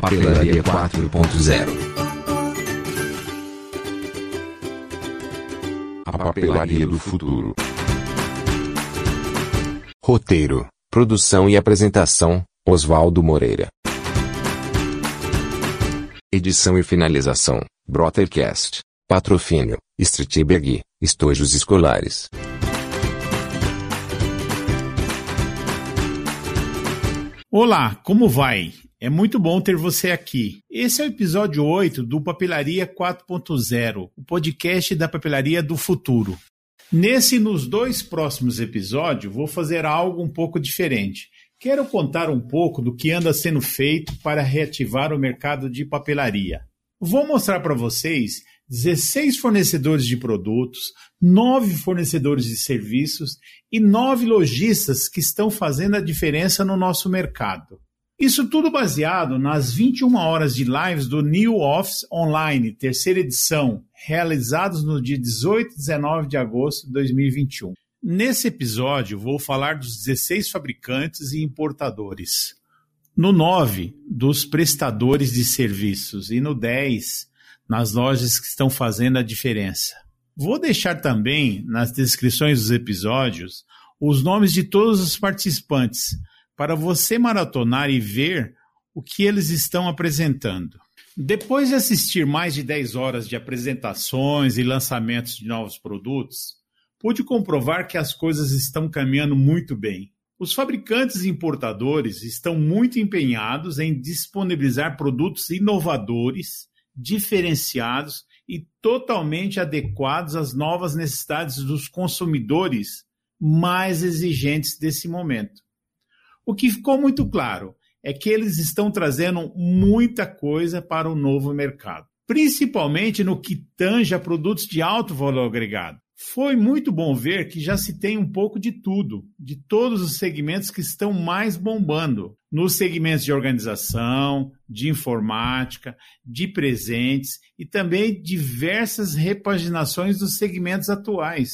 Papelaria 4.0 A papelaria do futuro. Roteiro, produção e apresentação: Oswaldo Moreira. Edição e finalização: Brothercast. Patrocínio: Streetbag, estojos escolares. Olá, como vai? É muito bom ter você aqui. Esse é o episódio 8 do Papelaria 4.0, o podcast da papelaria do futuro. Nesse e nos dois próximos episódios, vou fazer algo um pouco diferente. Quero contar um pouco do que anda sendo feito para reativar o mercado de papelaria. Vou mostrar para vocês 16 fornecedores de produtos, 9 fornecedores de serviços e 9 lojistas que estão fazendo a diferença no nosso mercado. Isso tudo baseado nas 21 horas de lives do New Office Online, terceira edição, realizados no dia 18 e 19 de agosto de 2021. Nesse episódio, vou falar dos 16 fabricantes e importadores. No 9, dos prestadores de serviços. E no 10, nas lojas que estão fazendo a diferença. Vou deixar também nas descrições dos episódios os nomes de todos os participantes para você maratonar e ver o que eles estão apresentando. Depois de assistir mais de 10 horas de apresentações e lançamentos de novos produtos, pude comprovar que as coisas estão caminhando muito bem. Os fabricantes e importadores estão muito empenhados em disponibilizar produtos inovadores diferenciados e totalmente adequados às novas necessidades dos consumidores mais exigentes desse momento. O que ficou muito claro é que eles estão trazendo muita coisa para o novo mercado, principalmente no que tange a produtos de alto valor agregado. Foi muito bom ver que já se tem um pouco de tudo, de todos os segmentos que estão mais bombando. Nos segmentos de organização, de informática, de presentes e também diversas repaginações dos segmentos atuais.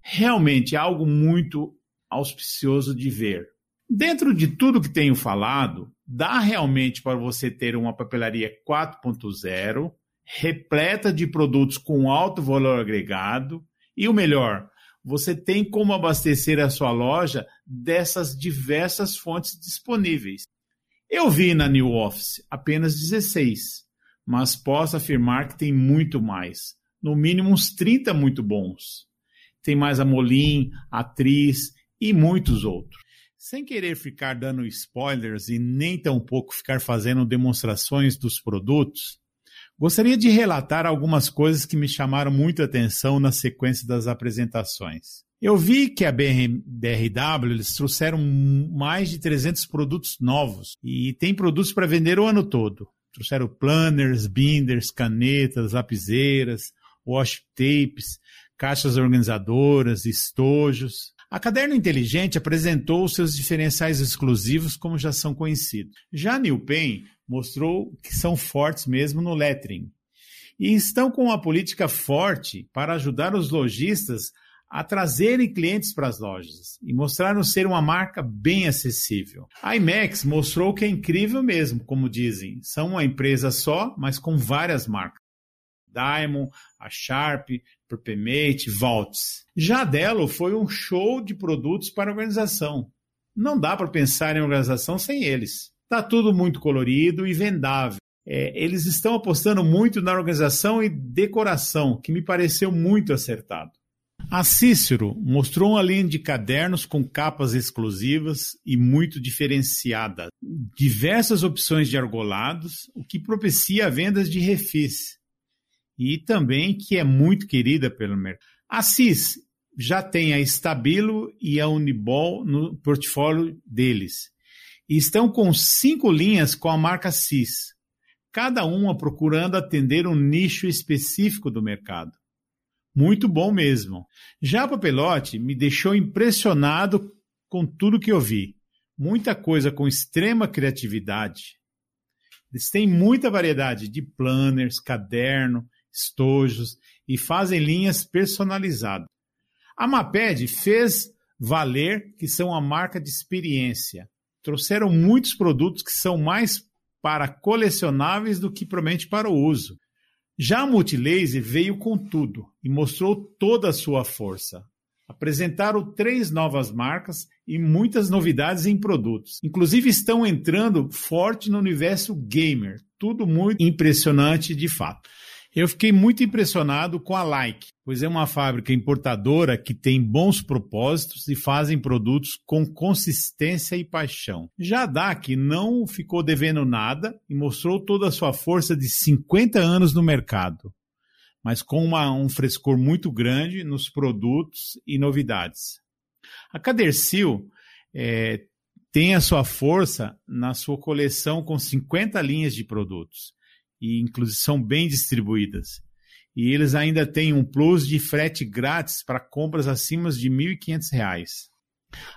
Realmente é algo muito auspicioso de ver. Dentro de tudo que tenho falado, dá realmente para você ter uma papelaria 4.0, repleta de produtos com alto valor agregado e o melhor, você tem como abastecer a sua loja dessas diversas fontes disponíveis. Eu vi na New Office apenas 16, mas posso afirmar que tem muito mais, no mínimo uns 30 muito bons. Tem mais a Molim, a Atriz e muitos outros. Sem querer ficar dando spoilers e nem tampouco ficar fazendo demonstrações dos produtos, Gostaria de relatar algumas coisas que me chamaram muito a atenção na sequência das apresentações. Eu vi que a BRW eles trouxeram mais de 300 produtos novos e tem produtos para vender o ano todo. Trouxeram planners, binders, canetas, lapiseiras, wash tapes, caixas organizadoras, estojos. A Caderno Inteligente apresentou seus diferenciais exclusivos como já são conhecidos. Já a New Pen mostrou que são fortes mesmo no lettering. E estão com uma política forte para ajudar os lojistas a trazerem clientes para as lojas e mostraram ser uma marca bem acessível. A IMAX mostrou que é incrível mesmo, como dizem. São uma empresa só, mas com várias marcas. Diamond, a Sharp, Perpemate, Vaults. Já Delo foi um show de produtos para a organização. Não dá para pensar em organização sem eles. Está tudo muito colorido e vendável. É, eles estão apostando muito na organização e decoração, que me pareceu muito acertado. A Cícero mostrou uma linha de cadernos com capas exclusivas e muito diferenciada, diversas opções de argolados, o que propicia vendas de refis, e também que é muito querida pelo mercado. A CIS já tem a Stabilo e a Unibol no portfólio deles, estão com cinco linhas com a marca CIS, cada uma procurando atender um nicho específico do mercado. Muito bom mesmo. Já a Papelote me deixou impressionado com tudo que eu vi. Muita coisa com extrema criatividade. Eles têm muita variedade de planners, caderno, estojos e fazem linhas personalizadas. A Maped fez valer que são uma marca de experiência trouxeram muitos produtos que são mais para colecionáveis do que propriamente para o uso. Já a Multilaser veio com tudo e mostrou toda a sua força. Apresentaram três novas marcas e muitas novidades em produtos. Inclusive estão entrando forte no universo gamer. Tudo muito impressionante de fato. Eu fiquei muito impressionado com a Like, pois é uma fábrica importadora que tem bons propósitos e fazem produtos com consistência e paixão. Já a DAC não ficou devendo nada e mostrou toda a sua força de 50 anos no mercado, mas com uma, um frescor muito grande nos produtos e novidades. A Cadercil é, tem a sua força na sua coleção com 50 linhas de produtos e inclusive são bem distribuídas. E eles ainda têm um plus de frete grátis para compras acima de R$ 1.500.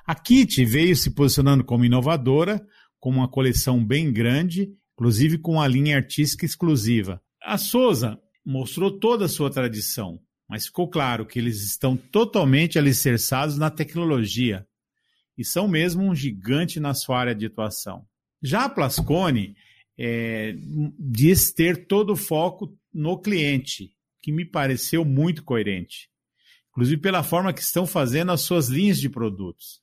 A Kit veio se posicionando como inovadora, com uma coleção bem grande, inclusive com uma linha artística exclusiva. A Souza mostrou toda a sua tradição, mas ficou claro que eles estão totalmente alicerçados na tecnologia e são mesmo um gigante na sua área de atuação. Já a Plascone é, diz ter todo o foco no cliente, que me pareceu muito coerente. Inclusive pela forma que estão fazendo as suas linhas de produtos.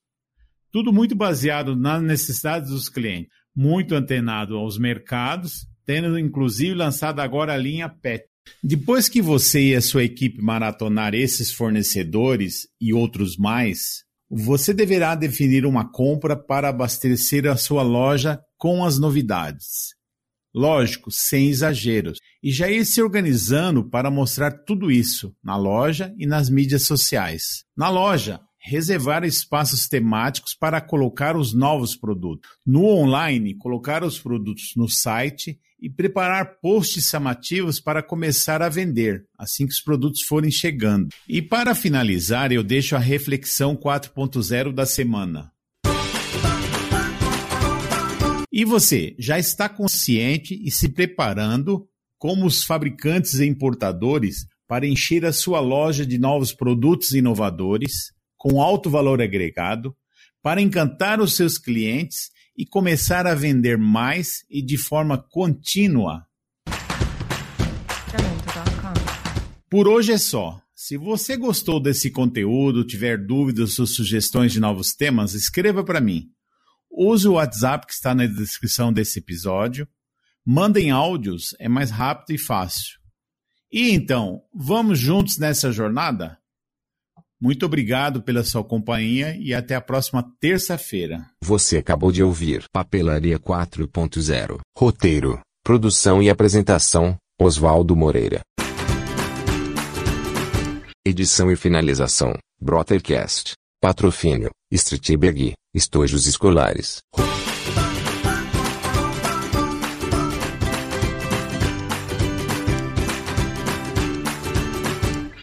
Tudo muito baseado nas necessidades dos clientes, muito antenado aos mercados, tendo inclusive lançado agora a linha PET. Depois que você e a sua equipe maratonar esses fornecedores e outros mais, você deverá definir uma compra para abastecer a sua loja com as novidades. Lógico, sem exageros. E já ir se organizando para mostrar tudo isso na loja e nas mídias sociais. Na loja, reservar espaços temáticos para colocar os novos produtos. No online, colocar os produtos no site e preparar posts chamativos para começar a vender, assim que os produtos forem chegando. E para finalizar, eu deixo a reflexão 4.0 da semana. E você já está consciente e se preparando, como os fabricantes e importadores, para encher a sua loja de novos produtos inovadores, com alto valor agregado, para encantar os seus clientes e começar a vender mais e de forma contínua? Por hoje é só. Se você gostou desse conteúdo, tiver dúvidas ou sugestões de novos temas, escreva para mim. Use o WhatsApp que está na descrição desse episódio. Mandem áudios, é mais rápido e fácil. E então, vamos juntos nessa jornada? Muito obrigado pela sua companhia e até a próxima terça-feira. Você acabou de ouvir Papelaria 4.0. Roteiro, produção e apresentação: Oswaldo Moreira. Edição e finalização: Brothercast. Patrocínio: Streetberg, Estojos Escolares.